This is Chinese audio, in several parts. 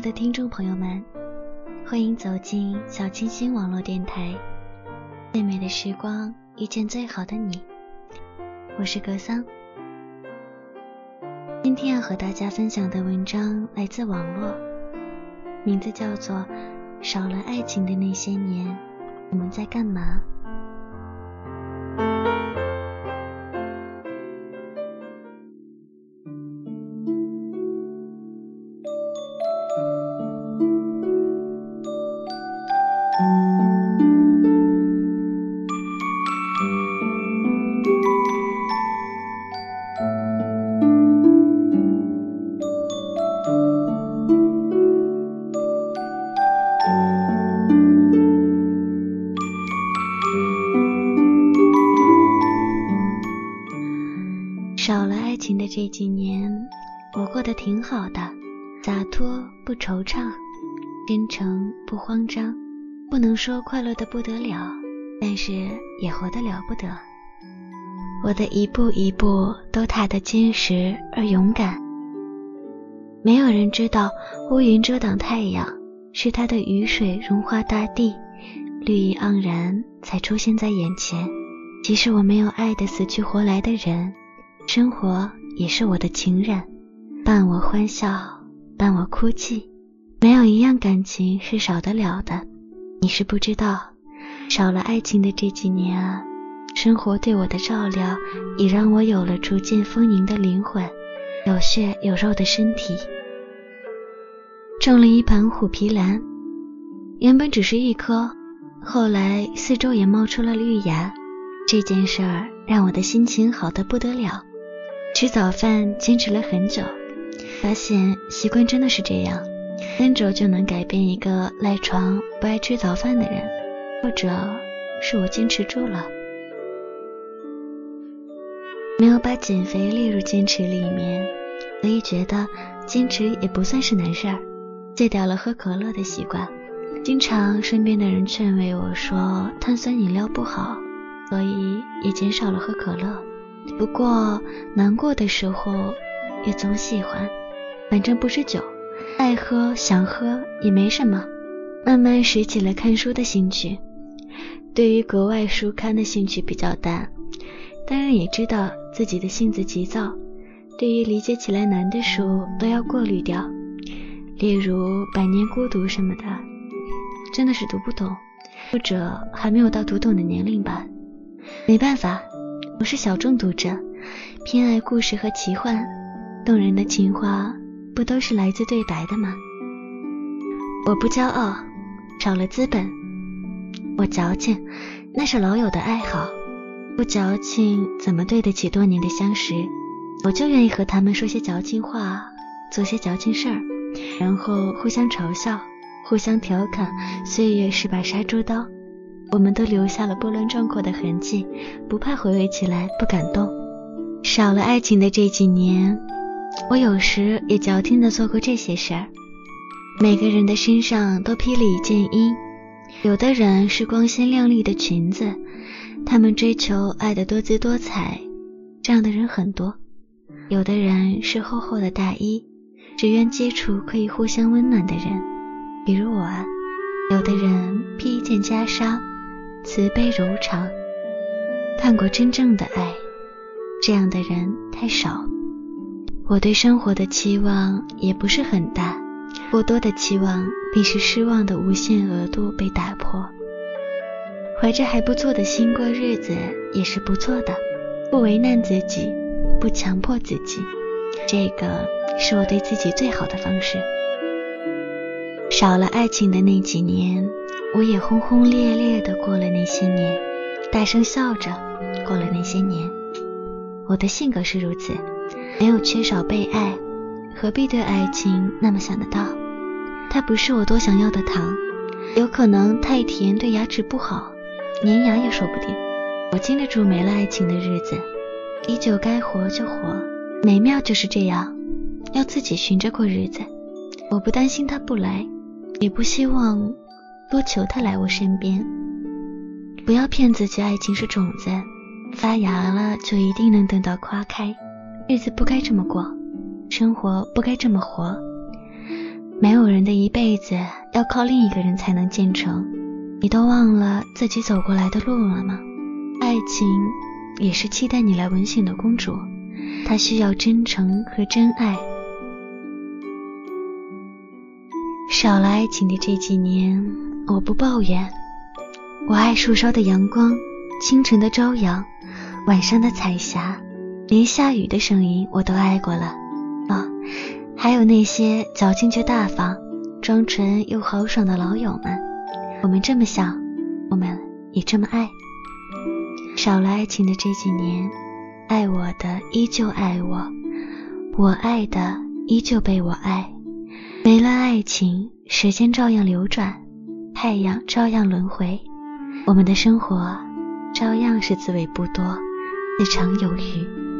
爱的听众朋友们，欢迎走进小清新网络电台。最美的时光，遇见最好的你。我是格桑。今天要和大家分享的文章来自网络，名字叫做《少了爱情的那些年，我们在干嘛》。情的这几年，我过得挺好的，洒脱不惆怅，真诚不慌张，不能说快乐的不得了，但是也活得了不得。我的一步一步都踏得坚实而勇敢。没有人知道乌云遮挡太阳，是它的雨水融化大地，绿意盎然才出现在眼前。即使我没有爱的死去活来的人。生活也是我的情人，伴我欢笑，伴我哭泣，没有一样感情是少得了的。你是不知道，少了爱情的这几年啊，生活对我的照料，已让我有了逐渐丰盈的灵魂，有血有肉的身体。种了一盆虎皮兰，原本只是一棵，后来四周也冒出了绿芽。这件事儿让我的心情好得不得了。吃早饭坚持了很久，发现习惯真的是这样，三周就能改变一个赖床不爱吃早饭的人，或者是我坚持住了，没有把减肥列入坚持里面，所以觉得坚持也不算是难事儿。戒掉了喝可乐的习惯，经常身边的人劝慰我说碳酸饮料不好，所以也减少了喝可乐。不过难过的时候也总喜欢，反正不是酒，爱喝想喝也没什么。慢慢拾起了看书的兴趣，对于国外书刊的兴趣比较淡，当然也知道自己的性子急躁，对于理解起来难的书都要过滤掉，例如《百年孤独》什么的，真的是读不懂，或者还没有到读懂的年龄吧。没办法。我是小众读者，偏爱故事和奇幻，动人的情话不都是来自对白的吗？我不骄傲，少了资本；我矫情，那是老友的爱好。不矫情，怎么对得起多年的相识？我就愿意和他们说些矫情话，做些矫情事儿，然后互相嘲笑，互相调侃。岁月是把杀猪刀。我们都留下了波澜壮阔的痕迹，不怕回味起来不感动。少了爱情的这几年，我有时也矫情的做过这些事儿。每个人的身上都披了一件衣，有的人是光鲜亮丽的裙子，他们追求爱的多姿多彩，这样的人很多；有的人是厚厚的大衣，只愿接触可以互相温暖的人；比如我啊，有的人披一件袈裟，慈悲柔肠，看过真正的爱，这样的人太少。我对生活的期望也不是很大，过多的期望必是失望的无限额度被打破。怀着还不错的心过日子也是不错的，不为难自己，不强迫自己，这个是我对自己最好的方式。少了爱情的那几年，我也轰轰烈烈的过了那些年，大声笑着过了那些年。我的性格是如此，没有缺少被爱，何必对爱情那么想得到？它不是我多想要的糖，有可能太甜对牙齿不好，粘牙也说不定。我经得住没了爱情的日子，依旧该活就活，美妙就是这样，要自己寻着过日子。我不担心他不来。也不希望多求他来我身边。不要骗自己，爱情是种子，发芽了就一定能等到花开。日子不该这么过，生活不该这么活。没有人的一辈子要靠另一个人才能建成。你都忘了自己走过来的路了吗？爱情也是期待你来吻醒的公主，她需要真诚和真爱。少了爱情的这几年，我不抱怨。我爱树梢的阳光，清晨的朝阳，晚上的彩霞，连下雨的声音我都爱过了。哦，还有那些矫情却大方、装纯又豪爽的老友们。我们这么想，我们也这么爱。少了爱情的这几年，爱我的依旧爱我，我爱的依旧被我爱。没了爱情，时间照样流转，太阳照样轮回，我们的生活照样是滋味不多，日常有余。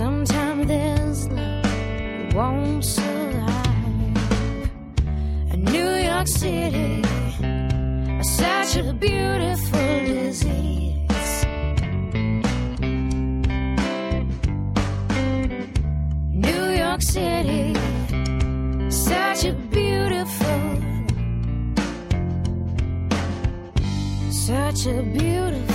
Sometimes this love won't survive. In New York City, such a beautiful disease. New York City, such a beautiful, such a beautiful.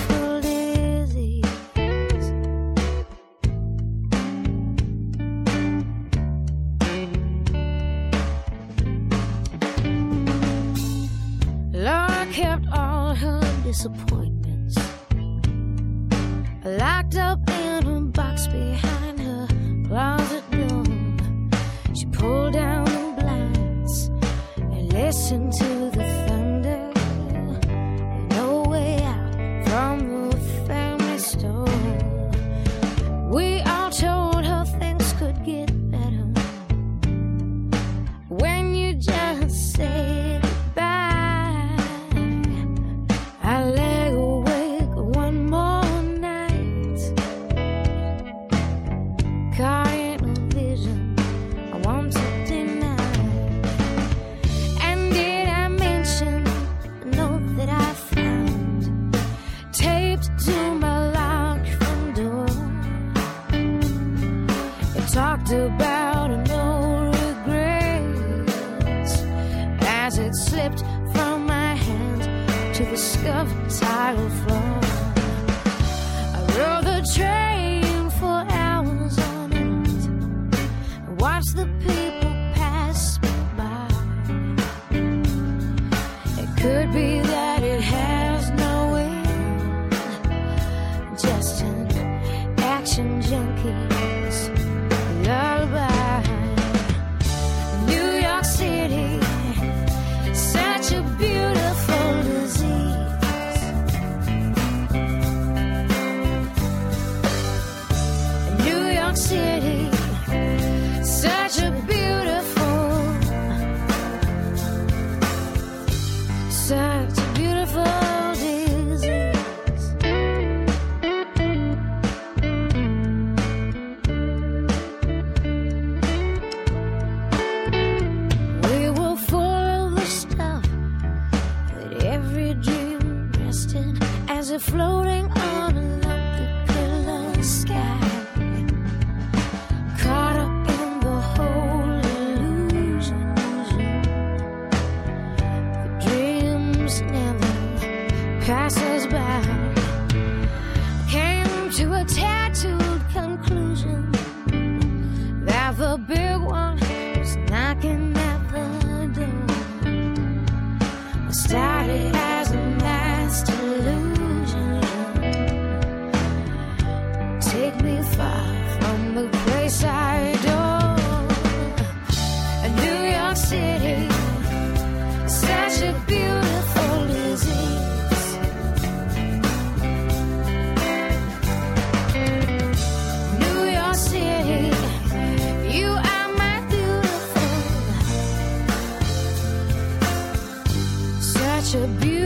listen to as it slipped from my hand to the scuffed tile floor. I rode the train for hours on end, watched the such a beautiful